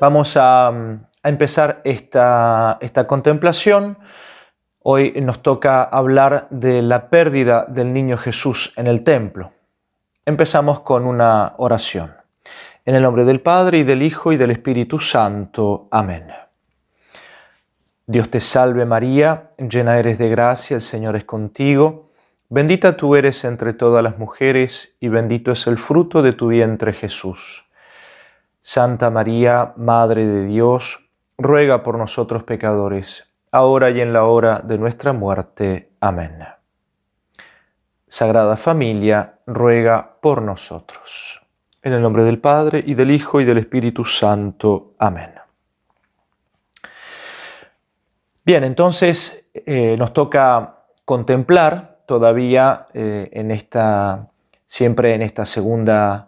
Vamos a, a empezar esta, esta contemplación. Hoy nos toca hablar de la pérdida del niño Jesús en el templo. Empezamos con una oración. En el nombre del Padre y del Hijo y del Espíritu Santo. Amén. Dios te salve María, llena eres de gracia, el Señor es contigo. Bendita tú eres entre todas las mujeres y bendito es el fruto de tu vientre Jesús. Santa María, Madre de Dios, ruega por nosotros pecadores, ahora y en la hora de nuestra muerte. Amén. Sagrada Familia, ruega por nosotros. En el nombre del Padre, y del Hijo, y del Espíritu Santo. Amén. Bien, entonces eh, nos toca contemplar todavía eh, en esta, siempre en esta segunda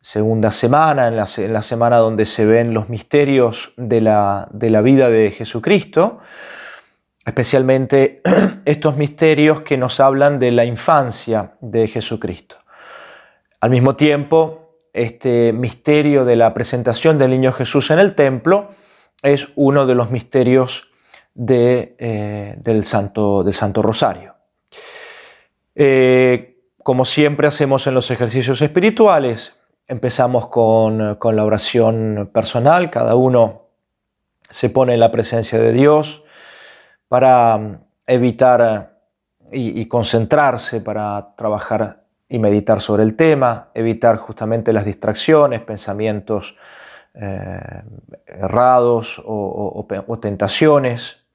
segunda semana, en la, semana donde se ven los misterios de la, vida de Jesucristo, especialmente estos misterios que nos hablan de la infancia de Jesucristo. Al mismo tiempo, este misterio de la presentación del niño Jesús en el templo es uno de los misterios eh, del, Santo, del Santo Rosario. Eh, como siempre hacemos en los ejercicios espirituales, Empezamos con, la oración personal, cada uno se pone en la presencia de Dios para mm, evitar y, concentrarse, para trabajar y meditar sobre el tema, evitar justamente las distracciones, pensamientos eh, errados o tentaciones.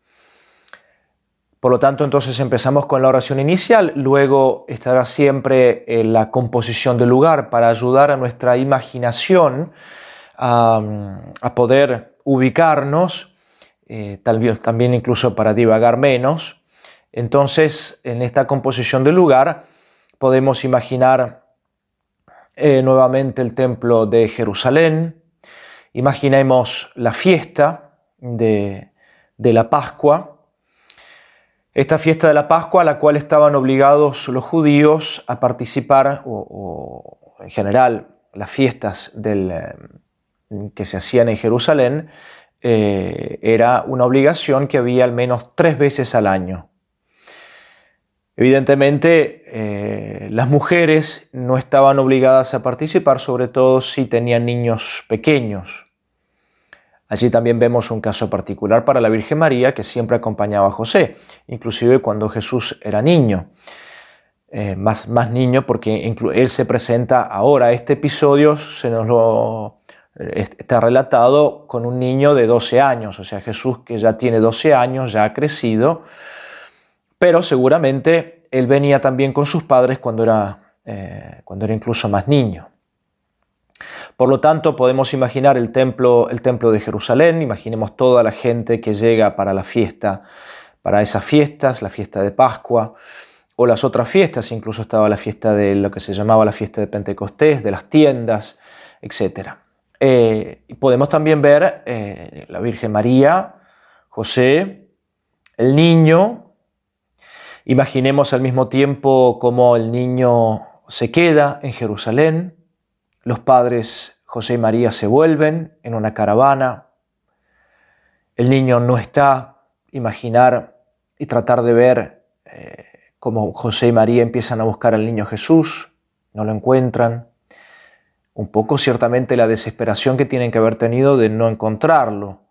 Por lo tanto, entonces empezamos con la oración inicial, luego estará siempre eh, la composición del lugar para ayudar a nuestra imaginación a, poder ubicarnos, eh, tal vez también incluso para divagar menos. Entonces, en esta composición del lugar podemos imaginar eh, nuevamente el templo de Jerusalén, imaginemos la fiesta de, de la Pascua, esta fiesta de la Pascua a la cual estaban obligados los judíos a participar, o, en general las fiestas del, eh, que se hacían en Jerusalén, eh, era una obligación que había al menos tres veces al año. Evidentemente, eh, las mujeres no estaban obligadas a participar, sobre todo si tenían niños pequeños. Allí también vemos un caso particular para la Virgen María que siempre acompañaba a José, inclusive cuando Jesús era niño. Eh, más, más niño porque él se presenta ahora, este episodio se nos lo eh, está relatado con un niño de 12 años, o sea, Jesús que ya tiene 12 años, ya ha crecido, pero seguramente él venía también con sus padres cuando era, eh, cuando era incluso más niño. Por lo tanto, podemos imaginar el templo, el templo de Jerusalén, imaginemos toda la gente que llega para la fiesta, para esas fiestas, la fiesta de Pascua, o las otras fiestas, incluso estaba la fiesta de lo que se llamaba la fiesta de Pentecostés, de las tiendas, etc. Eh, podemos también ver eh, la Virgen María, José, el niño. Imaginemos al mismo tiempo cómo el niño se queda en Jerusalén, los padres José y María se vuelven en una caravana. El niño no está. Imaginar y tratar de ver eh, cómo José y María empiezan a buscar al niño Jesús, no lo encuentran. Un poco ciertamente la desesperación que tienen que haber tenido de no encontrarlo.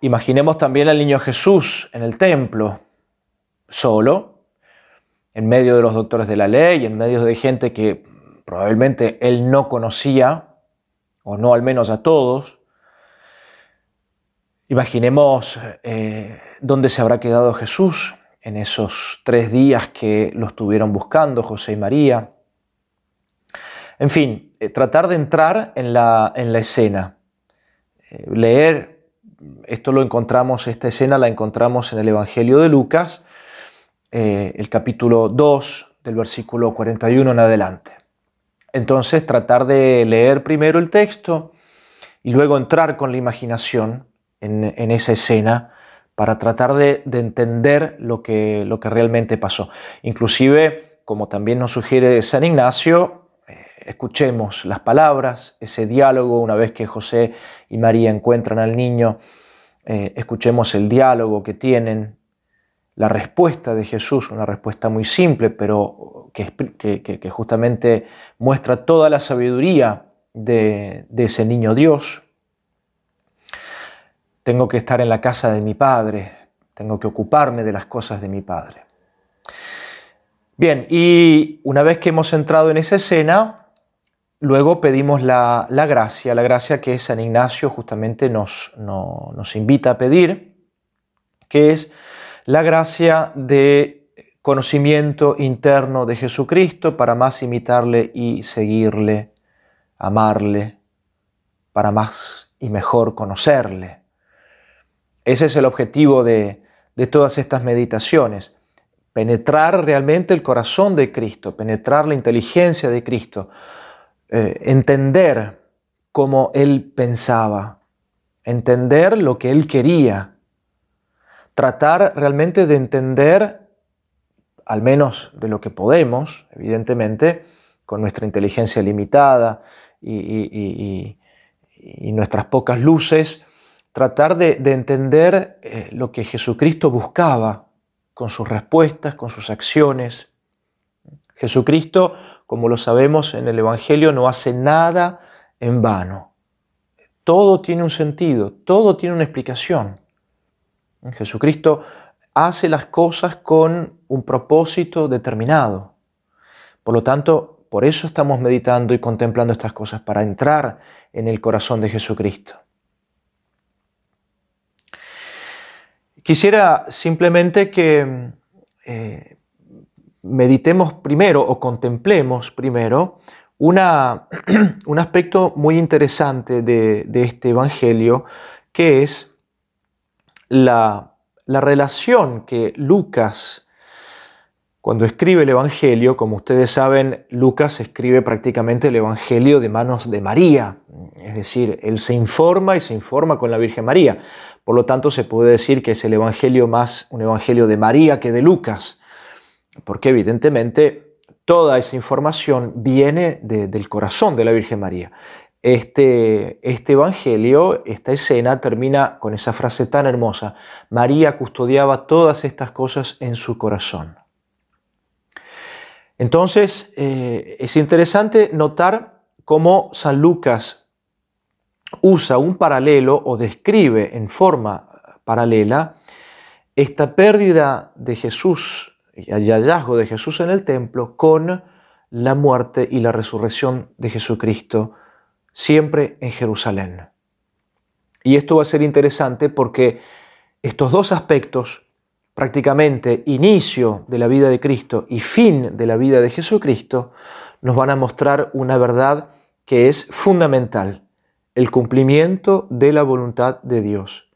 Imaginemos también al niño Jesús en el templo, solo, en medio de los doctores de la ley, en medio de gente que probablemente él no conocía, o no al menos a todos. Imaginemos eh, dónde se habrá quedado Jesús en esos tres días que lo estuvieron buscando José y María. En fin, eh, tratar de entrar en la, en la escena, eh, leer, esto lo encontramos, esta escena la encontramos en el Evangelio de Lucas, eh, el capítulo 2 del versículo 41 en adelante. Entonces tratar de leer primero el texto y luego entrar con la imaginación en, esa escena para tratar de, entender lo que, lo que realmente pasó. Inclusive, como también nos sugiere San Ignacio, eh, escuchemos las palabras, ese diálogo, una vez que José y María encuentran al niño, eh, escuchemos el diálogo que tienen, la respuesta de Jesús, una respuesta muy simple, pero que, justamente muestra toda la sabiduría de, de ese niño Dios. Tengo que estar en la casa de mi Padre, tengo que ocuparme de las cosas de mi Padre. Bien, y una vez que hemos entrado en esa escena, luego pedimos la, gracia, la gracia que San Ignacio justamente nos, nos invita a pedir, que es la gracia de conocimiento interno de Jesucristo para más imitarle y seguirle, amarle, para más y mejor conocerle. Ese es el objetivo de, de todas estas meditaciones penetrar realmente el corazón de Cristo, penetrar la inteligencia de Cristo, eh, entender cómo Él pensaba, entender lo que Él quería, tratar realmente de entender, al menos de lo que podemos, evidentemente, con nuestra inteligencia limitada y, nuestras pocas luces, tratar de, entender eh, lo que Jesucristo buscaba con sus respuestas, con sus acciones. Jesucristo, como lo sabemos en el Evangelio, no hace nada en vano. Todo tiene un sentido, todo tiene una explicación. Jesucristo hace las cosas con un propósito determinado. Por lo tanto, por eso estamos meditando y contemplando estas cosas, para entrar en el corazón de Jesucristo. Quisiera simplemente que eh, meditemos primero o contemplemos primero un aspecto muy interesante de, este Evangelio, que es la, la relación que Lucas, cuando escribe el Evangelio, como ustedes saben, Lucas escribe prácticamente el Evangelio de manos de María, es decir, él se informa y se informa con la Virgen María. Por lo tanto, se puede decir que es el Evangelio más un Evangelio de María que de Lucas, porque evidentemente toda esa información viene del corazón de la Virgen María. Este, este Evangelio, esta escena termina con esa frase tan hermosa, María custodiaba todas estas cosas en su corazón. Entonces, eh, es interesante notar cómo San Lucas usa un paralelo o describe en forma paralela esta pérdida de Jesús y el hallazgo de Jesús en el templo con la muerte y la resurrección de Jesucristo siempre en Jerusalén. Y esto va a ser interesante porque estos dos aspectos, prácticamente inicio de la vida de Cristo y fin de la vida de Jesucristo, nos van a mostrar una verdad que es fundamental el cumplimiento de la voluntad de Dios.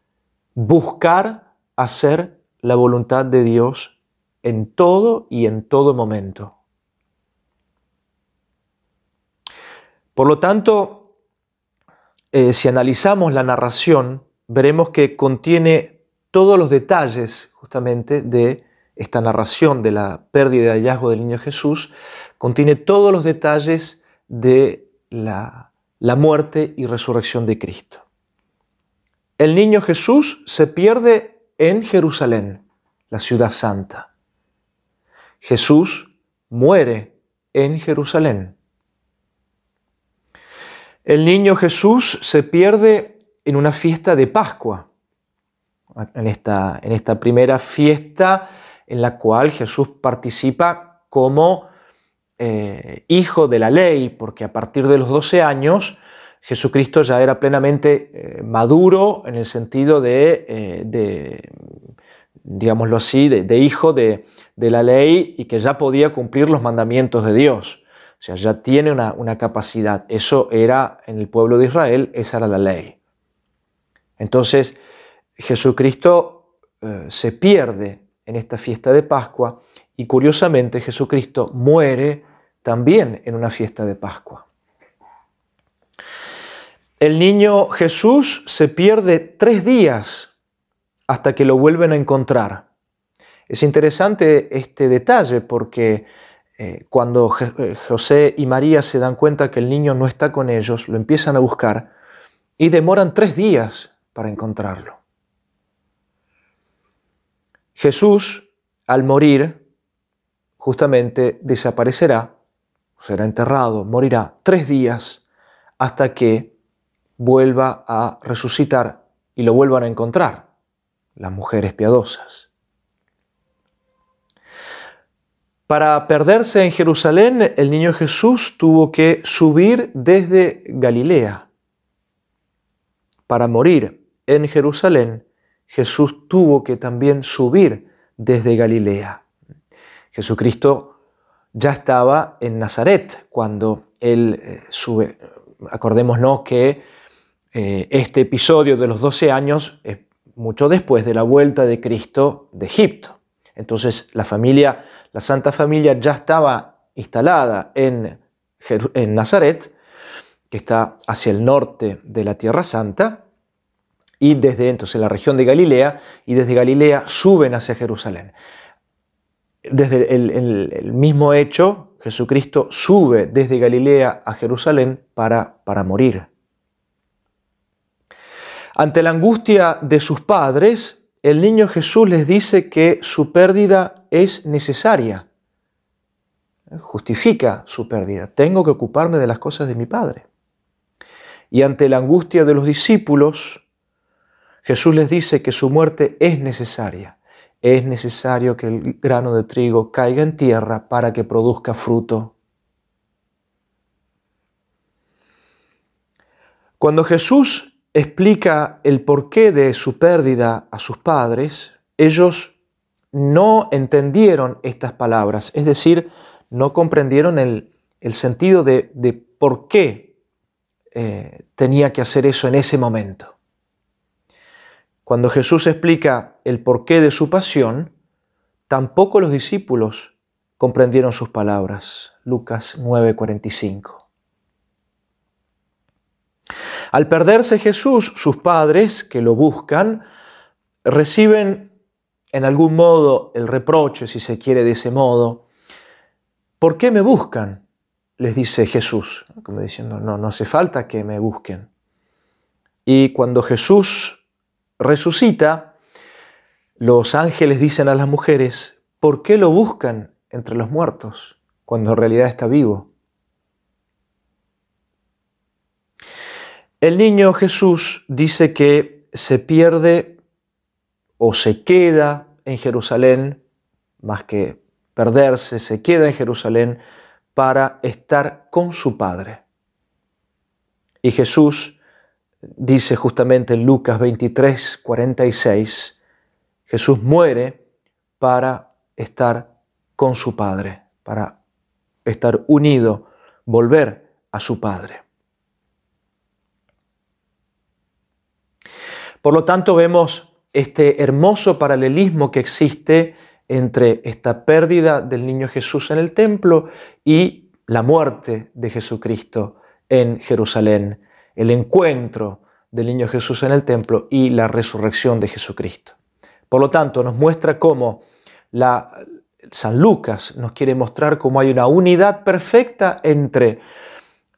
Buscar hacer la voluntad de Dios en todo y en todo momento. Por lo tanto, eh, si analizamos la narración, veremos que contiene todos los detalles justamente de esta narración de la pérdida y hallazgo del niño Jesús, contiene todos los detalles de la la muerte y resurrección de Cristo. El niño Jesús se pierde en Jerusalén, la ciudad santa. Jesús muere en Jerusalén. El niño Jesús se pierde en una fiesta de Pascua, en esta, en esta primera fiesta en la cual Jesús participa como eh, hijo de la ley, porque a partir de los 12 años Jesucristo ya era plenamente eh, maduro en el sentido de, eh, digámoslo así, de, hijo de, la ley y que ya podía cumplir los mandamientos de Dios. O sea, ya tiene una, una capacidad. Eso era en el pueblo de Israel, esa era la ley. Entonces, Jesucristo se pierde en esta fiesta de Pascua y curiosamente Jesucristo muere también en una fiesta de Pascua. El niño Jesús se pierde tres días hasta que lo vuelven a encontrar. Es interesante este detalle porque eh, cuando eh, José y María se dan cuenta que el niño no está con ellos, lo empiezan a buscar y demoran tres días para encontrarlo. Jesús, al morir, justamente desaparecerá, será enterrado, morirá tres días hasta que vuelva a resucitar y lo vuelvan a encontrar las mujeres piadosas. Para perderse en Jerusalén, el niño Jesús tuvo que subir desde Galilea. Para morir en Jerusalén, Jesús tuvo que también subir desde Galilea. Jesucristo ya estaba en Nazaret cuando él eh, sube. Acordémonos que eh, este episodio de los 12 años es mucho después de la vuelta de Cristo de Egipto. Entonces la familia, la Santa Familia ya estaba instalada en, Nazaret, que está hacia el norte de la Tierra Santa, y desde entonces la región de Galilea, y desde Galilea suben hacia Jerusalén. Desde el, mismo hecho, Jesucristo sube desde Galilea a Jerusalén para, para morir. Ante la angustia de sus padres, el niño Jesús les dice que su pérdida es necesaria. Justifica su pérdida. Tengo que ocuparme de las cosas de mi Padre. Y ante la angustia de los discípulos, Jesús les dice que su muerte es necesaria. Es necesario que el grano de trigo caiga en tierra para que produzca fruto. Cuando Jesús explica el porqué de su pérdida a sus padres, ellos no entendieron estas palabras, es decir, no comprendieron el, sentido de, por qué eh, tenía que hacer eso en ese momento. Cuando Jesús explica el porqué de su pasión, tampoco los discípulos comprendieron sus palabras. Lucas 9:45. Al perderse Jesús, sus padres, que lo buscan, reciben en algún modo el reproche, si se quiere de ese modo. ¿Por qué me buscan? les dice Jesús, como diciendo, no, no hace falta que me busquen. Y cuando Jesús resucita, los ángeles dicen a las mujeres, ¿por qué lo buscan entre los muertos cuando en realidad está vivo? El niño Jesús dice que se pierde o se queda en Jerusalén, más que perderse, se queda en Jerusalén para estar con su Padre. Y Jesús dice justamente en Lucas 23, 46, Jesús muere para estar con su Padre, para estar unido, volver a su Padre. Por lo tanto, vemos este hermoso paralelismo que existe entre esta pérdida del niño Jesús en el templo y la muerte de Jesucristo en Jerusalén, el encuentro del niño Jesús en el templo y la resurrección de Jesucristo. Por lo tanto, nos muestra cómo la, San Lucas nos quiere mostrar cómo hay una unidad perfecta entre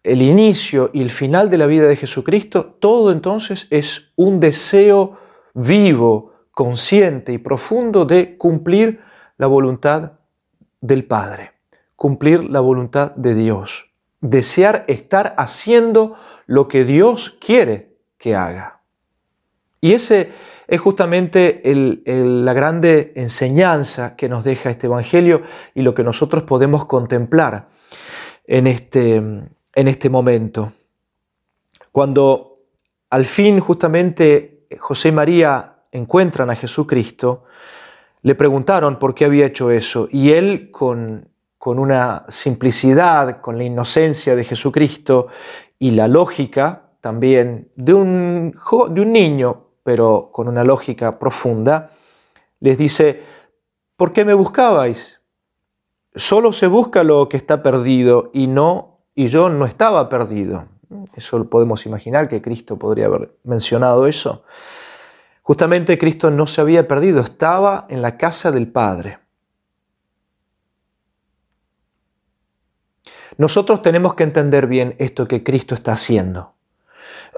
el inicio y el final de la vida de Jesucristo, todo entonces es un deseo vivo, consciente y profundo de cumplir la voluntad del Padre, cumplir la voluntad de Dios, desear estar haciendo lo que Dios quiere que haga. Y ese es justamente la grande enseñanza que nos deja este Evangelio y lo que nosotros podemos contemplar en este, en este momento. Cuando al fin justamente José y María encuentran a Jesucristo, le preguntaron por qué había hecho eso y él con, con una simplicidad, con la inocencia de Jesucristo y la lógica también de un, de un niño, pero con una lógica profunda, les dice, ¿por qué me buscabais? Solo se busca lo que está perdido y no y yo no estaba perdido. Eso podemos imaginar que Cristo podría haber mencionado eso. Justamente Cristo no se había perdido, estaba en la casa del Padre. Nosotros tenemos que entender bien esto que Cristo está haciendo.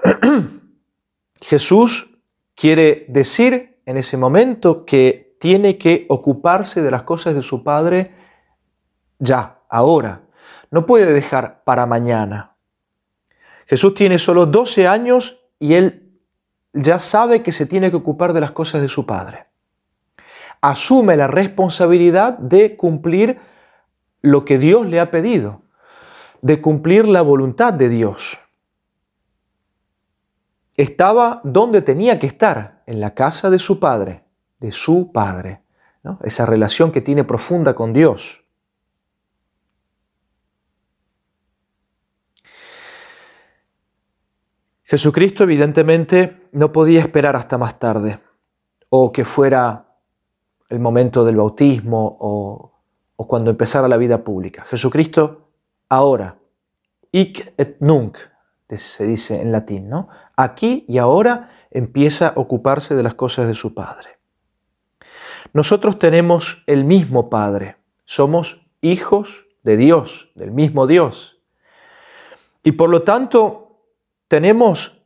Jesús quiere decir en ese momento que tiene que ocuparse de las cosas de su Padre ya, ahora. No puede dejar para mañana. Jesús tiene solo 12 años y él ya sabe que se tiene que ocupar de las cosas de su Padre. Asume la responsabilidad de cumplir lo que Dios le ha pedido, de cumplir la voluntad de Dios estaba donde tenía que estar, en la casa de su padre, de su padre. Esa relación que tiene profunda con Dios. Jesucristo evidentemente no podía esperar hasta más tarde, o que fuera el momento del bautismo o, o cuando empezara la vida pública. Jesucristo ahora, hic et nunc, se dice en latín, ¿no? Aquí y ahora empieza a ocuparse de las cosas de su Padre. Nosotros tenemos el mismo Padre, somos hijos de Dios, del mismo Dios. Y por lo tanto tenemos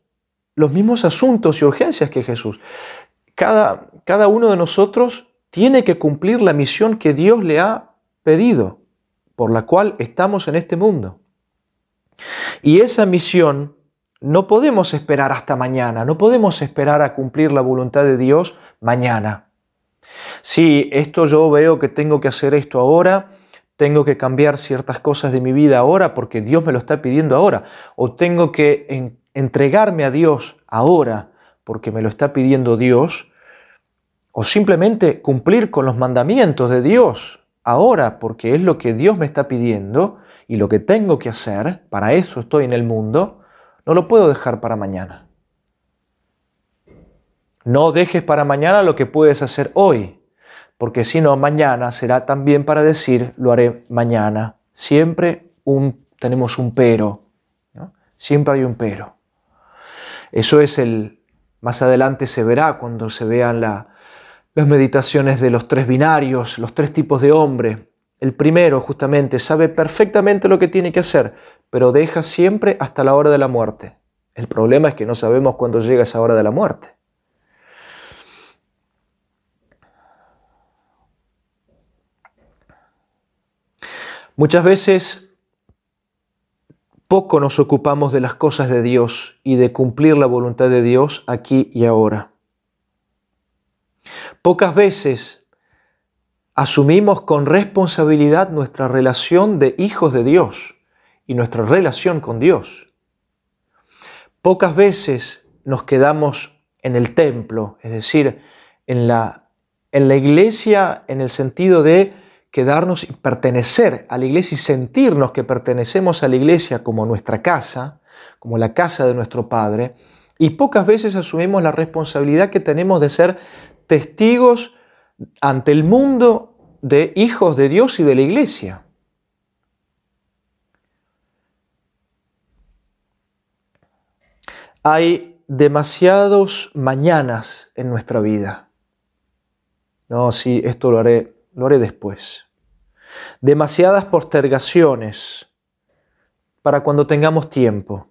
los mismos asuntos y urgencias que Jesús. Cada, cada uno de nosotros tiene que cumplir la misión que Dios le ha pedido, por la cual estamos en este mundo. Y esa misión no podemos esperar hasta mañana, no podemos esperar a cumplir la voluntad de Dios mañana. Si esto yo veo que tengo que hacer esto ahora, tengo que cambiar ciertas cosas de mi vida ahora porque Dios me lo está pidiendo ahora, o tengo que entregarme a Dios ahora porque me lo está pidiendo Dios, o simplemente cumplir con los mandamientos de Dios ahora porque es lo que Dios me está pidiendo y lo que tengo que hacer, para eso estoy en el mundo, no lo puedo dejar para mañana. No dejes para mañana lo que puedes hacer hoy, porque si no, mañana será también para decir, lo haré mañana. Siempre un, tenemos un pero, siempre hay un pero. Eso es el, más adelante se verá cuando se vean las meditaciones de los tres binarios, los tres tipos de hombre. El primero justamente sabe perfectamente lo que tiene que hacer, pero deja siempre hasta la hora de la muerte. El problema es que no sabemos cuándo llega esa hora de la muerte. Muchas veces poco nos ocupamos de las cosas de Dios y de cumplir la voluntad de Dios aquí y ahora. Pocas veces asumimos con responsabilidad nuestra relación de hijos de Dios y nuestra relación con Dios. Pocas veces nos quedamos en el templo, es decir, en la, en la iglesia en el sentido de quedarnos y pertenecer a la iglesia y sentirnos que pertenecemos a la iglesia como nuestra casa, como la casa de nuestro Padre, y pocas veces asumimos la responsabilidad que tenemos de ser testigos ante el mundo de hijos de Dios y de la iglesia. Hay demasiados mañanas en nuestra vida. No, sí, esto lo haré, lo haré después. Demasiadas postergaciones para cuando tengamos tiempo,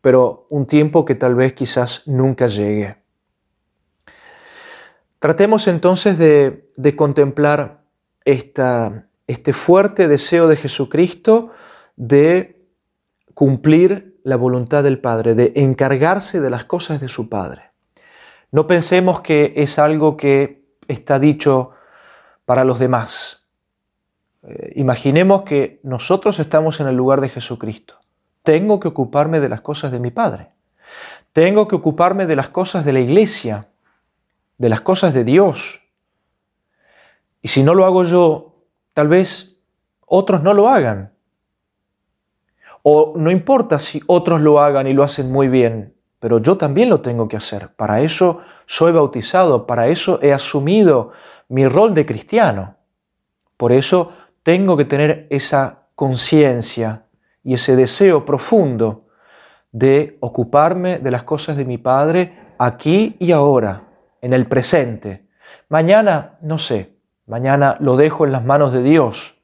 pero un tiempo que tal vez quizás nunca llegue. Tratemos entonces de, de contemplar esta, este fuerte deseo de Jesucristo de cumplir la voluntad del Padre, de encargarse de las cosas de su Padre. No pensemos que es algo que está dicho para los demás. Eh, imaginemos que nosotros estamos en el lugar de Jesucristo. Tengo que ocuparme de las cosas de mi Padre. Tengo que ocuparme de las cosas de la iglesia, de las cosas de Dios. Y si no lo hago yo, tal vez otros no lo hagan. O no importa si otros lo hagan y lo hacen muy bien, pero yo también lo tengo que hacer. Para eso soy bautizado, para eso he asumido mi rol de cristiano. Por eso tengo que tener esa conciencia y ese deseo profundo de ocuparme de las cosas de mi Padre aquí y ahora, en el presente. Mañana, no sé, mañana lo dejo en las manos de Dios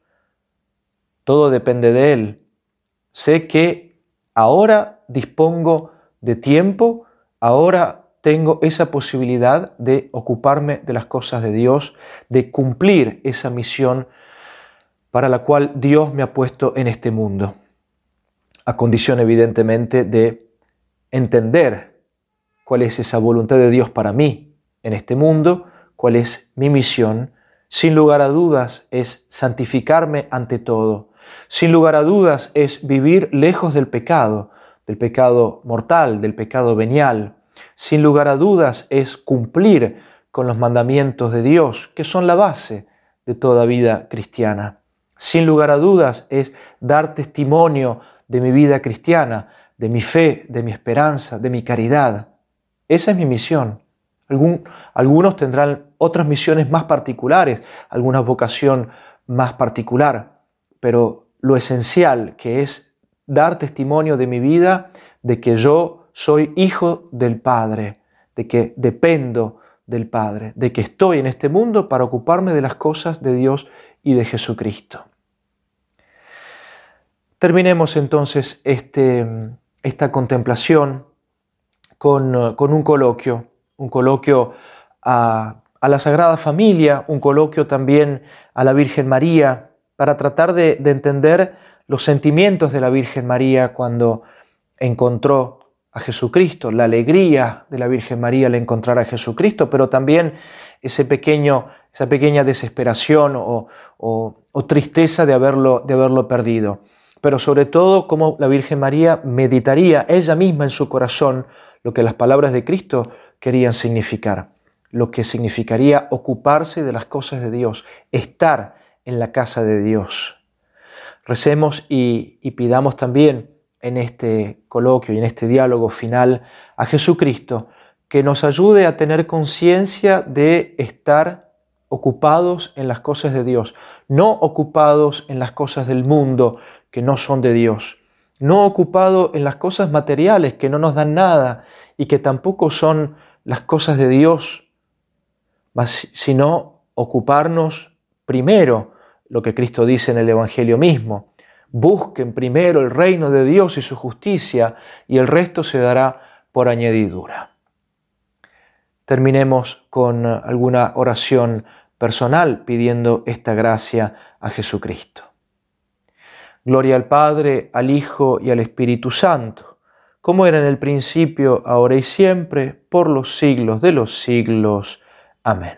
todo depende de Él. Sé que ahora dispongo de tiempo, ahora tengo esa posibilidad de ocuparme de las cosas de Dios, de cumplir esa misión para la cual Dios me ha puesto en este mundo, a condición evidentemente de entender cuál es esa voluntad de Dios para mí en este mundo, cuál es mi misión. Sin lugar a dudas es santificarme ante todo. Sin lugar a dudas es vivir lejos del pecado, del pecado mortal, del pecado venial. Sin lugar a dudas es cumplir con los mandamientos de Dios, que son la base de toda vida cristiana. Sin lugar a dudas es dar testimonio de mi vida cristiana, de mi fe, de mi esperanza, de mi caridad. Esa es mi misión. algunos tendrán otras misiones más particulares, alguna vocación más particular, pero lo esencial que es dar testimonio de mi vida, de que yo soy hijo del Padre, de que dependo del Padre, de que estoy en este mundo para ocuparme de las cosas de Dios y de Jesucristo. Terminemos entonces este, esta contemplación con, un coloquio, un coloquio a, la Sagrada Familia, un coloquio también a la Virgen María, para tratar de, de entender los sentimientos de la Virgen María cuando encontró a Jesucristo, la alegría de la Virgen María al encontrar a Jesucristo, pero también ese pequeño, esa pequeña desesperación o, o tristeza de haberlo, de haberlo perdido pero sobre todo cómo la Virgen María meditaría ella misma en su corazón lo que las palabras de Cristo querían significar, lo que significaría ocuparse de las cosas de Dios, estar en la casa de Dios. Recemos y, y pidamos también en este coloquio y en este diálogo final a Jesucristo que nos ayude a tener conciencia de estar ocupados en las cosas de Dios, no ocupados en las cosas del mundo, que no son de Dios, no ocupado en las cosas materiales que no nos dan nada y que tampoco son las cosas de Dios, sino ocuparnos primero, lo que Cristo dice en el Evangelio mismo, busquen primero el reino de Dios y su justicia y el resto se dará por añadidura. Terminemos con alguna oración personal pidiendo esta gracia a Jesucristo. Gloria al Padre, al Hijo y al Espíritu Santo, como era en el principio, ahora y siempre, por los siglos de los siglos. Amén.